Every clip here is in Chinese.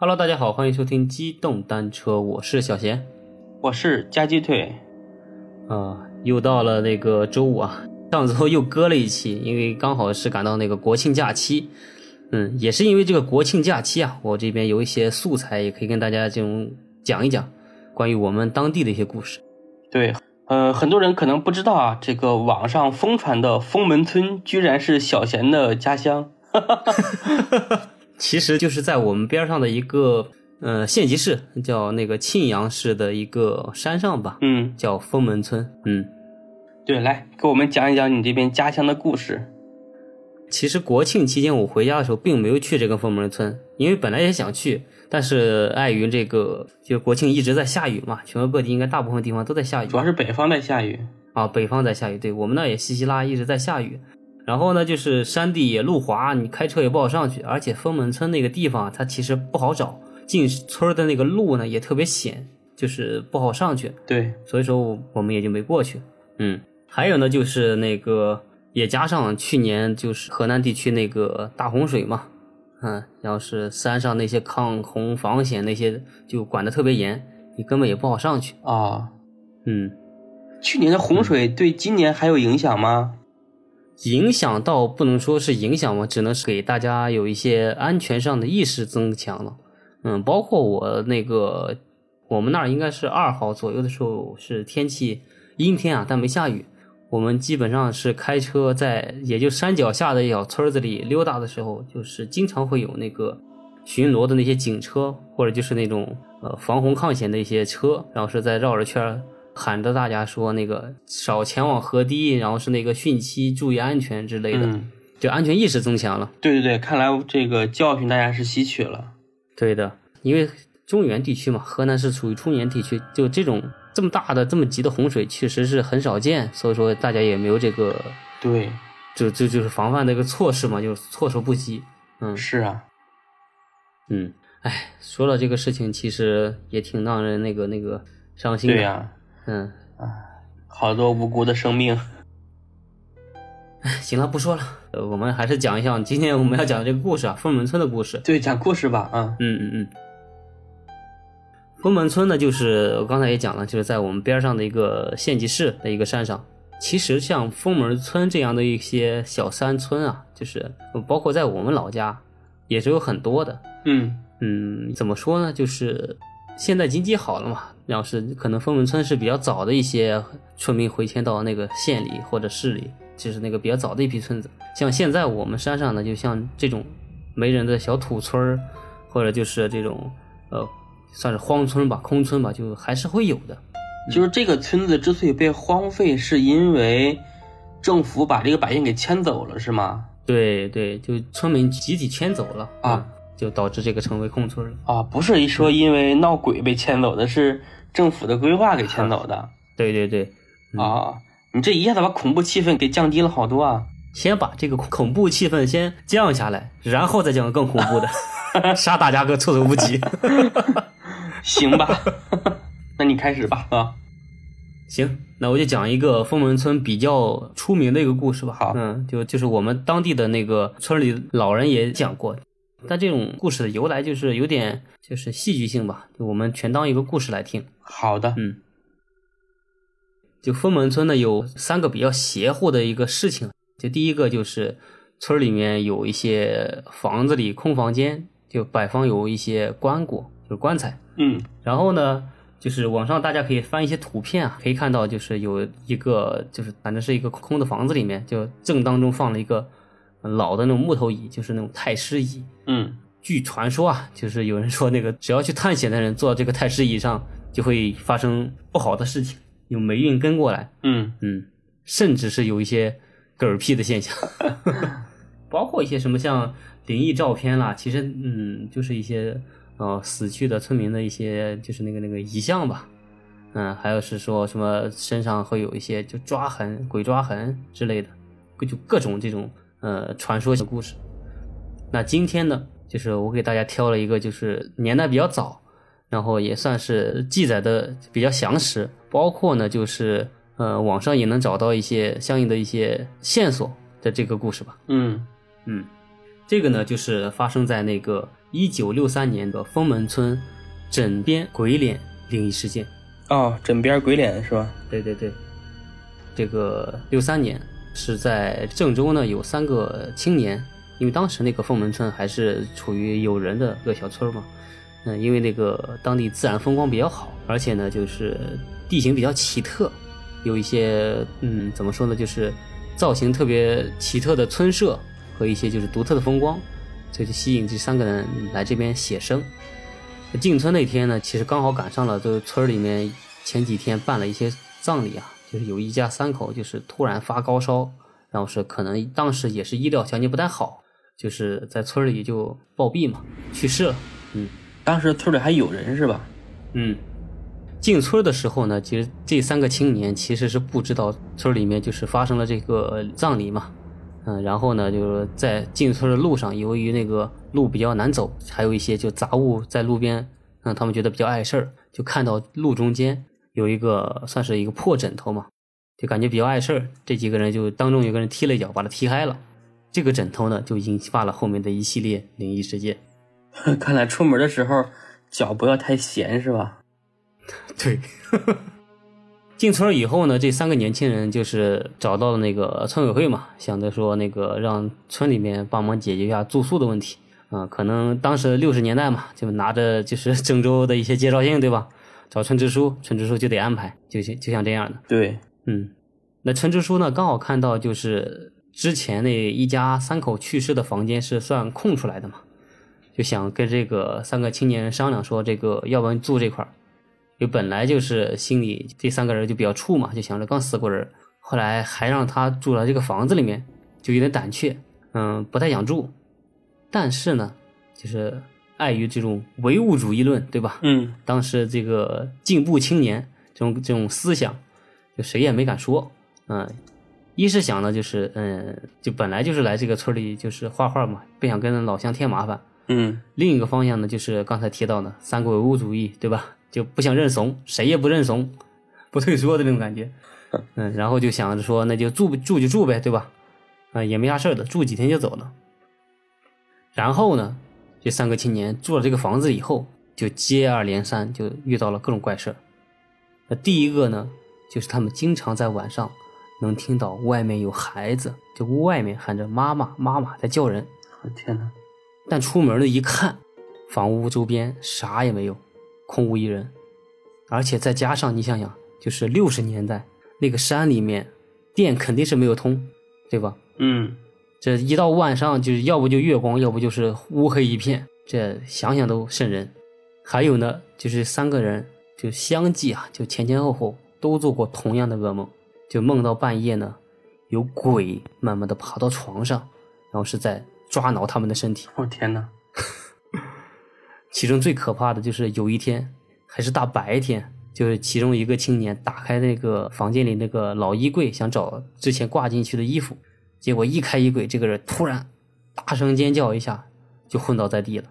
Hello，大家好，欢迎收听机动单车，我是小贤。我是加鸡腿，啊、又到了那个周五啊，上周又割了一期，因为刚好是赶到那个国庆假期。嗯，也是因为这个国庆假期啊，我这边有一些素材，也可以跟大家这种讲一讲关于我们当地的一些故事。对，呃，很多人可能不知道啊，这个网上疯传的封门村居然是小贤的家乡。其实就是在我们边上的一个呃县级市，叫那个庆阳市的一个山上吧，嗯，叫封门村。嗯，对，来给我们讲一讲你这边家乡的故事。其实国庆期间我回家的时候，并没有去这个封门村，因为本来也想去，但是碍于这个就国庆一直在下雨嘛，全国各地应该大部分地方都在下雨主要是北方在下雨。啊，北方在下雨，对我们那也稀稀拉一直在下雨。然后呢，就是山地也路滑，你开车也不好上去，而且封门村那个地方它其实不好找，进村的那个路呢也特别险，就是不好上去。对，所以说我们也就没过去。嗯，还有呢，就是那个也加上去年就是河南地区那个大洪水嘛，嗯，然后是山上那些抗洪防险那些就管得特别严，你根本也不好上去。啊，嗯，去年的洪水对今年还有影响吗？影响倒不能说是影响嘛，只能是给大家有一些安全上的意识增强了。嗯，包括我那个我们那儿应该是二号左右的时候是天气阴天啊，但没下雨。我们基本上是开车在也就山脚下的小村子里溜达的时候，就是经常会有那个巡逻的那些警车，或者就是那种呃防洪抗险的一些车，然后是在绕着圈喊着大家说那个少前往河堤，然后是那个汛期注意安全之类的，嗯，就安全意识增强了。对对对，看来这个教训大家是吸取了。对的，因为中原地区嘛，河南是属于中原地区，就这种这么大的、这么急的洪水，确实是很少见，所以说大家也没有这个，对，就就就是防范的一个措施嘛，就措手不及。嗯是啊，嗯，哎，说到这个事情，其实也挺让人那个那个伤心的。对呀、嗯，好多无辜的生命。行了，不说了，呃，我们还是讲一下今天我们要讲的这个故事啊，封门村的故事。对，讲故事吧，啊，嗯嗯嗯。封门村呢，就是我刚才也讲了，就是在我们边上的一个县级市的一个山上。其实像封门村这样的一些小山村啊，就是包括在我们老家也是有很多的。嗯，嗯，怎么说呢？就是现在经济好了嘛，然后是可能封门村是比较早的一些村民回迁到那个县里或者市里，就是那个比较早的一批村子。像现在我们山上呢，就像这种没人的小土村儿，或者就是这种呃，算是荒村吧、空村吧，就还是会有的。就是这个村子之所以被荒废，是因为政府把这个百姓给迁走了，是吗？对对，就村民集体迁走了啊，就导致这个成为空村了。啊，不是一说因为闹鬼被迁走的，是政府的规划给迁走的 对对对，嗯啊！你这一下子把恐怖气氛给降低了好多啊！先把这个恐怖气氛先降下来，然后再讲更恐怖的，杀大家个措手不及。行吧，那你开始吧啊！行，那我就讲一个封门村比较出名的一个故事吧。好嗯，就就是我们当地的那个村里老人也讲过，但这种故事的由来就是有点就是戏剧性吧，就我们全当一个故事来听。好的，嗯，就封门村呢有三个比较邪乎的一个事情，就第一个就是村里面有一些房子里空房间，就摆放有一些棺椁，就是棺材。嗯然后呢，就是网上大家可以翻一些图片啊，可以看到就是有一个就是反正是一个空的房子里面，就正当中放了一个老的那种木头椅，就是那种太师椅。嗯。据传说啊，就是有人说那个只要去探险的人坐这个太师椅上，就会发生不好的事情，有霉运跟过来，嗯。嗯，甚至是有一些嗝屁的现象，包括一些什么像灵异照片啦，其实嗯，就是一些呃死去的村民的一些就是那个那个遗像吧，嗯，还有是说什么身上会有一些就抓痕、鬼抓痕之类的，就各种这种呃传说的故事。那今天呢，就是我给大家挑了一个，就是年代比较早，然后也算是记载的比较详实，包括呢就是呃网上也能找到一些相应的一些线索的这个故事吧。嗯嗯，这个呢就是发生在那个一九六三年的封门村枕边鬼脸灵异事件。哦，枕边鬼脸是吧？对对对，这个六三年是在郑州呢，有三个青年，因为当时那个凤门村还是处于有人的一个小村嘛，嗯，因为那个当地自然风光比较好，而且呢就是地形比较奇特，有一些嗯怎么说呢，就是造型特别奇特的村舍和一些就是独特的风光，所以就吸引这三个人来这边写生。进村那天呢，其实刚好赶上了，就村里面前几天办了一些葬礼啊，就是有一家三口就是突然发高烧，然后是可能当时也是医疗条件不太好，就是在村里就暴毙嘛，去世了。嗯，当时村里还有人是吧？嗯，进村的时候呢，其实这三个青年其实是不知道村里面就是发生了这个葬礼嘛。嗯，然后呢，就是在进村的路上，由于那个路比较难走，还有一些就杂物在路边，嗯，他们觉得比较碍事儿，就看到路中间有一个算是一个破枕头嘛，就感觉比较碍事儿。这几个人就当中有个人踢了一脚，把他踢开了。这个枕头呢，就引发了后面的一系列灵异事件。看来出门的时候脚不要太闲，是吧？对。进村以后呢，这三个年轻人就是找到了那个村委会嘛，想着说那个让村里面帮忙解决一下住宿的问题啊。可能当时六十年代嘛，就拿着就是 郑州的一些介绍信，对吧？找村支书，村支书就得安排，就像就像这样的。对，嗯，那村支书呢，刚好看到就是之前那一家三口去世的房间是算空出来的嘛，就想跟这个三个青年人商量说，这个要不然住这块儿。就本来就是心里这三个人就比较怵嘛，就想着刚死过人，后来还让他住了这个房子里面，就有点胆怯，嗯，不太想住。但是呢，就是碍于这种唯物主义论，对吧？嗯，当时这个进步青年这种这种思想，就谁也没敢说。嗯，一是想呢，就是嗯，就本来就是来这个村里就是画画嘛，不想跟老乡添麻烦。嗯，另一个方向呢，就是刚才提到的三国唯物主义，对吧？就不想认怂，谁也不认怂，不退缩的那种感觉，嗯，然后就想着说，那就住住就住呗，对吧？啊，也没啥事的，住几天就走了。然后呢，这三个青年住了这个房子以后，就接二连三就遇到了各种怪事那第一个呢，就是他们经常在晚上能听到外面有孩子，就屋外面喊着妈妈妈妈在叫人。我天哪！但出门了一看，房屋周边啥也没有。空无一人，而且再加上你想想，就是六十年代那个山里面，电肯定是没有通，对吧？嗯，这一到晚上，就是要不就月光，要不就是乌黑一片，这想想都瘆人。还有呢，就是三个人就相继啊，就前前后后都做过同样的噩梦，就梦到半夜呢，有鬼慢慢的爬到床上，然后是在抓挠他们的身体。我天哪！其中最可怕的就是有一天，还是大白天，就是其中一个青年打开那个房间里那个老衣柜，想找之前挂进去的衣服，结果一开衣柜，这个人突然大声尖叫一下，就昏倒在地了。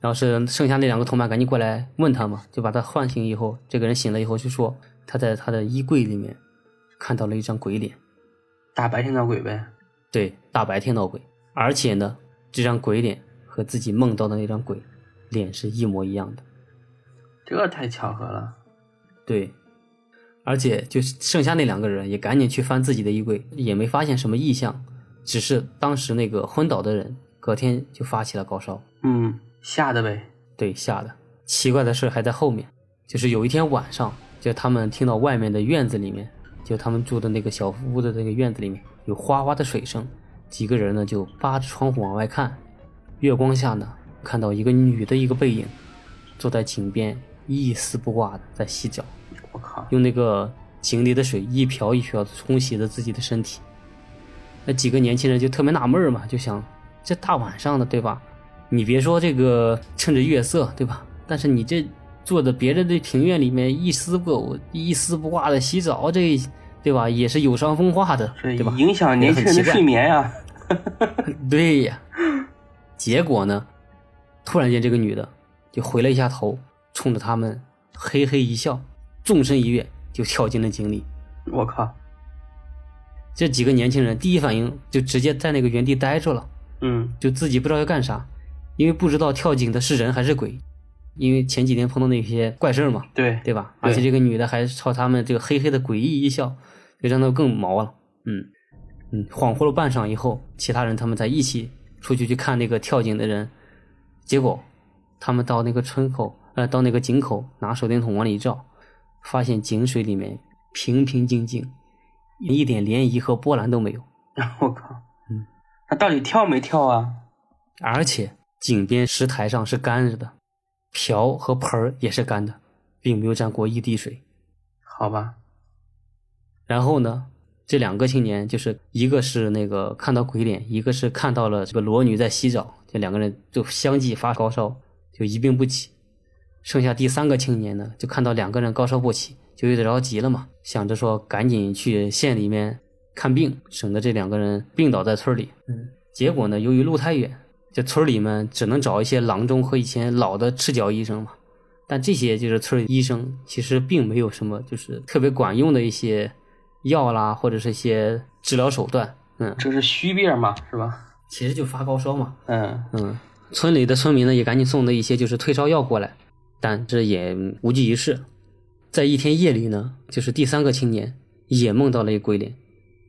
然后是剩下那两个同伴赶紧过来问他嘛，就把他唤醒以后，这个人醒了以后就说他在他的衣柜里面看到了一张鬼脸，大白天闹鬼呗？对，大白天闹鬼，而且呢，这张鬼脸和自己梦到的那张鬼。脸是一模一样的，这太巧合了。对，而且就剩下那两个人也赶紧去翻自己的衣柜，也没发现什么异象，只是当时那个昏倒的人隔天就发起了高烧。嗯，吓的呗。对，吓的。奇怪的事还在后面，就是有一天晚上，就他们听到外面的院子里面，就他们住的那个小屋的那个院子里面有哗哗的水声，几个人呢就扒着窗户往外看，月光下呢。看到一个女的一个背影，坐在井边一丝不挂的在洗脚。我靠！用那个井里的水一瓢一瓢的冲洗着自己的身体。那几个年轻人就特别纳闷嘛，就想这大晚上的对吧？你别说这个趁着月色对吧？但是你这坐在别人的庭院里面一丝不一丝不挂的洗澡，这对吧？也是有伤风化的，对吧？影响年轻人的睡眠呀。对呀。结果呢？突然间，这个女的就回了一下头，冲着他们嘿嘿一笑，纵身一跃就跳进了井里。我靠！这几个年轻人第一反应就直接在那个原地呆住了，嗯，就自己不知道要干啥。因为不知道跳井的是人还是鬼，因为前几天碰到那些怪事儿嘛，对对吧？而且这个女的还朝他们这个嘿嘿的诡异一笑，就让他们更毛了。嗯嗯，恍惚了半晌以后，其他人他们才一起出去去看那个跳井的人，结果他们到那个村口，呃，到那个井口，拿手电筒往里一照，发现井水里面平平静静，一点涟漪和波澜都没有，我靠，嗯，他到底跳没跳啊？而且井边石台上是干着的，瓢和盆儿也是干的，并没有沾过一滴水。好吧，然后呢，这两个青年就是一个是那个看到鬼脸，一个是看到了这个裸女在洗澡，这两个人就相继发高烧，就一病不起。剩下第三个青年呢，就看到两个人高烧不起，就有点着急了嘛，想着说赶紧去县里面看病，省得这两个人病倒在村里。嗯，结果呢，由于路太远，这村里面只能找一些郎中和以前老的赤脚医生嘛。但这些就是村里医生，其实并没有什么就是特别管用的一些药啦，或者是一些治疗手段。嗯，这是虚病嘛，是吧？其实就发高烧嘛。嗯嗯，村里的村民呢也赶紧送了一些就是退烧药过来，但这也无济于事。在一天夜里呢，就是第三个青年也梦到了一个鬼脸，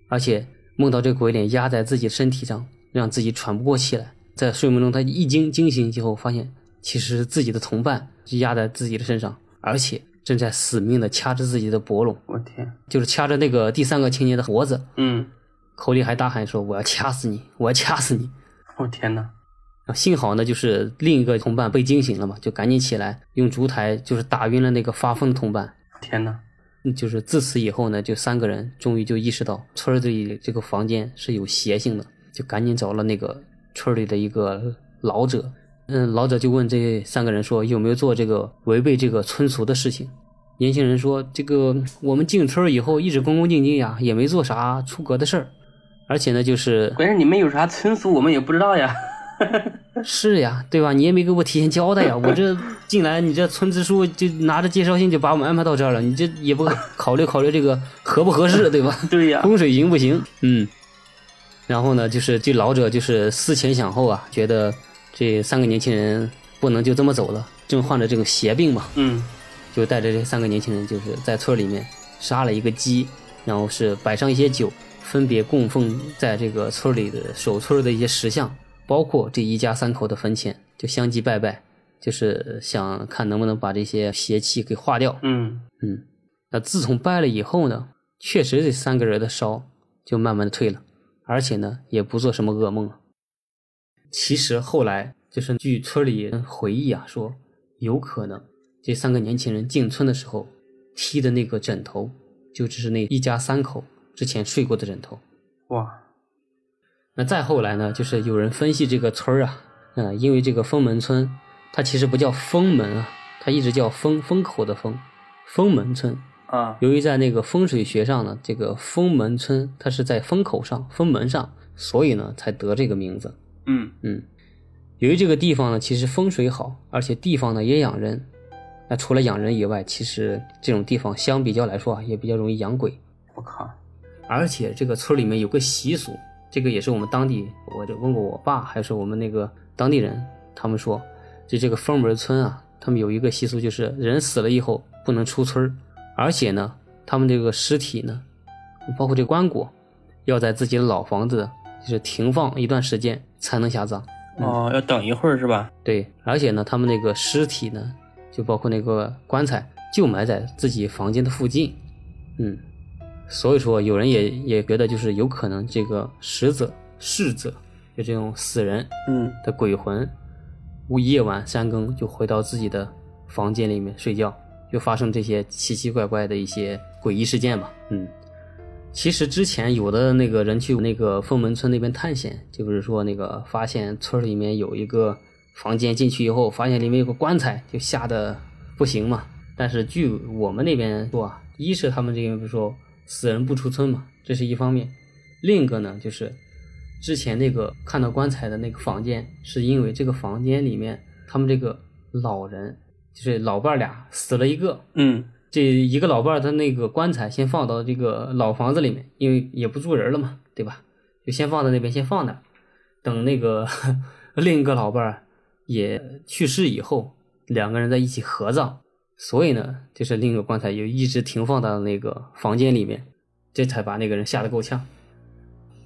而且梦到这个鬼脸压在自己身体上，让自己喘不过气来。在睡梦中，他一惊惊醒以后，发现其实自己的同伴就压在自己的身上，而且正在死命的掐着自己的脖咙，我天，就是掐着那个第三个青年的脖子，嗯，口里还大喊说：“我要掐死你，我要掐死你。”我天哪，啊，幸好呢，就是另一个同伴被惊醒了嘛，就赶紧起来用烛台就是打晕了那个发疯的同伴。天哪，嗯就是自此以后呢，就三个人终于就意识到村子里这个房间是有邪性的，就赶紧找了那个村里的一个老者。嗯，老者就问这三个人说有没有做这个违背这个村俗的事情。年轻人说：“这个我们进村以后一直恭恭敬敬呀，也没做啥出格的事儿，而且呢，就是关键你们有啥村俗，我们也不知道呀。是呀，对吧？你也没给我提前交代呀！我这进来，你这村支书就拿着介绍信就把我们安排到这儿了，你这也不考虑考虑这个合不合适，对吧？对呀，风水行不行？嗯。然后呢，就是这老者就是思前想后啊，觉得这三个年轻人不能就这么走了，正患着这种邪病嘛，嗯就带着这三个年轻人，就是在村里面杀了一个鸡，然后是摆上一些酒，分别供奉在这个村里的守村的一些石像，包括这一家三口的坟前，就相继拜拜，就是想看能不能把这些邪气给化掉。嗯嗯，那自从拜了以后呢，确实这三个人的烧就慢慢的退了，而且呢也不做什么噩梦了。其实后来就是据村里人回忆啊，说有可能这三个年轻人进村的时候踢的那个枕头，就只是那一家三口之前睡过的枕头。哇，那再后来呢，就是有人分析这个村儿啊，嗯、因为这个封门村，它其实不叫封门啊，它一直叫封封口的封，封门村。啊，由于在那个风水学上呢，这个封门村它是在风口上、封门上，所以呢才得这个名字。嗯嗯，由于这个地方呢其实风水好，而且地方呢也养人。那除了养人以外，其实这种地方相比较来说啊，也比较容易养鬼。我靠，而且这个村里面有个习俗，这个也是我们当地，我就问过我爸，还是我们那个当地人，他们说，就这个封门村啊，他们有一个习俗，就是人死了以后不能出村儿而且呢，他们这个尸体呢，包括这个棺椁，要在自己的老房子就是停放一段时间才能下葬。哦，要等一会儿是吧？对，而且呢，他们那个尸体呢，就包括那个棺材，就埋在自己房间的附近。嗯，所以说有人也也觉得，就是有可能这个死者、逝者，就这种死人嗯的鬼魂，无夜晚三更就回到自己的房间里面睡觉，就发生这些奇奇怪怪的一些诡异事件吧。嗯，其实之前有的那个人去那个凤门村那边探险，就是说那个发现村里面有一个房间，进去以后发现里面有个棺材，就吓得不行嘛。但是据我们那边说啊，一是他们这边不是说死人不出村嘛，这是一方面；另一个呢，就是之前那个看到棺材的那个房间，是因为这个房间里面他们这个老人就是老伴儿俩死了一个，嗯这一个老伴儿他那个棺材先放到这个老房子里面，因为也不住人了嘛，对吧？就先放在那边，先放那儿，等那个 另一个老伴儿也去世以后，两个人在一起合葬，所以呢，就是另一个棺材就一直停放到那个房间里面，这才把那个人吓得够呛。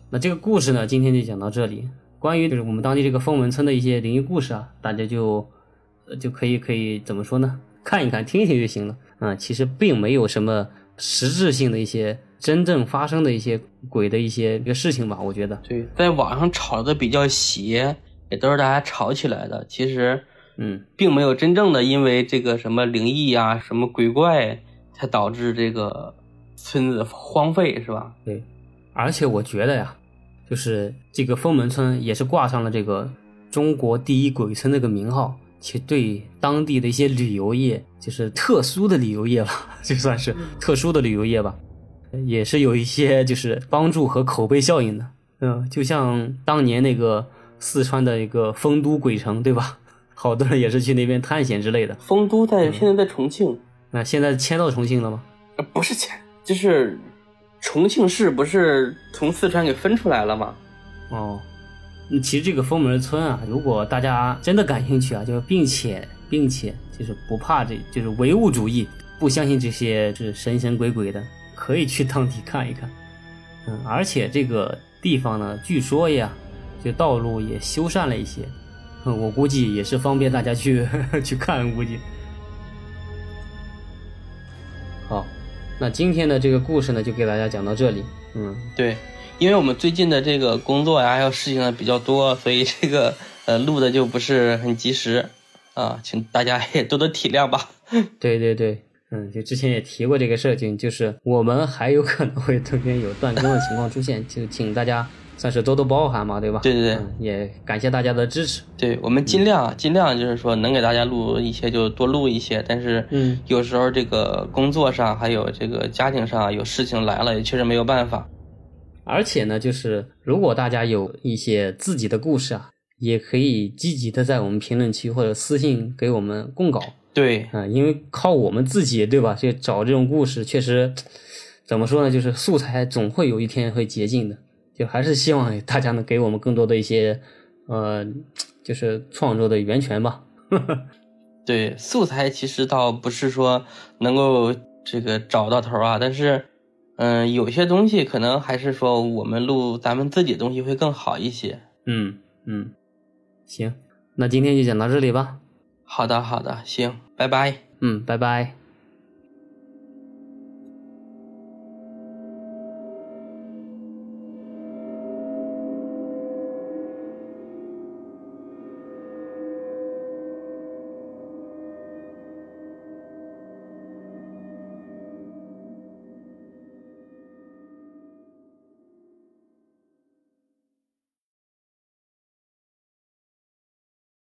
那这个故事呢，今天就讲到这里。关于就是我们当地这个风门村的一些灵异故事啊，大家就就可以可以怎么说呢？看一看，听一听就行了。啊，其实并没有什么实质性的一些真正发生的一些鬼的一些一个事情吧，我觉得。对，在网上炒的比较邪，也都是大家炒起来的。其实，嗯，并没有真正的因为这个什么灵异啊、什么鬼怪，才导致这个村子荒废，是吧？对，而且我觉得呀，就是这个封门村也是挂上了这个中国第一鬼村这个名号，其实对当地的一些旅游业，就是特殊的旅游业吧，就算是特殊的旅游业吧，也是有一些就是帮助和口碑效应的。嗯，就像当年那个四川的一个丰都鬼城，对吧？好多人也是去那边探险之类的。丰都在现在在重庆，那现在迁到重庆了吗？呃不是迁，就是重庆市不是从四川给分出来了吗？哦，嗯其实这个封门村啊，如果大家真的感兴趣啊，就并且并且就是不怕这就是唯物主义，不相信这些就是神神鬼鬼的，可以去当地看一看。嗯，而且这个地方呢，据说呀，就道路也修缮了一些，嗯，我估计也是方便大家去 去看，估计。好，那今天的这个故事呢，就给大家讲到这里。嗯，对，因为我们最近的这个工作呀，还有事情呢比较多，所以这个呃录的就不是很及时啊，请大家也多多体谅吧。对对对，嗯，就之前也提过这个事情，就是我们还有可能会中间有断更的情况出现，就请大家算是多多包涵嘛，对吧？对对对嗯，也感谢大家的支持。对我们尽量尽量就是说能给大家录一些就多录一些，但是嗯有时候这个工作上还有这个家庭上有事情来了，也确实没有办法。而且呢，就是如果大家有一些自己的故事啊，也可以积极的在我们评论区或者私信给我们供稿对啊、因为靠我们自己对吧？去找这种故事，确实怎么说呢？就是素材总会有一天会竭尽的，就还是希望大家能给我们更多的一些呃，就是创作的源泉吧。对，素材其实倒不是说能够这个找到头啊，但是嗯、有些东西可能还是说我们录咱们自己的东西会更好一些。嗯嗯，行，那今天就讲到这里吧。好的，好的，行，拜拜。嗯，拜拜。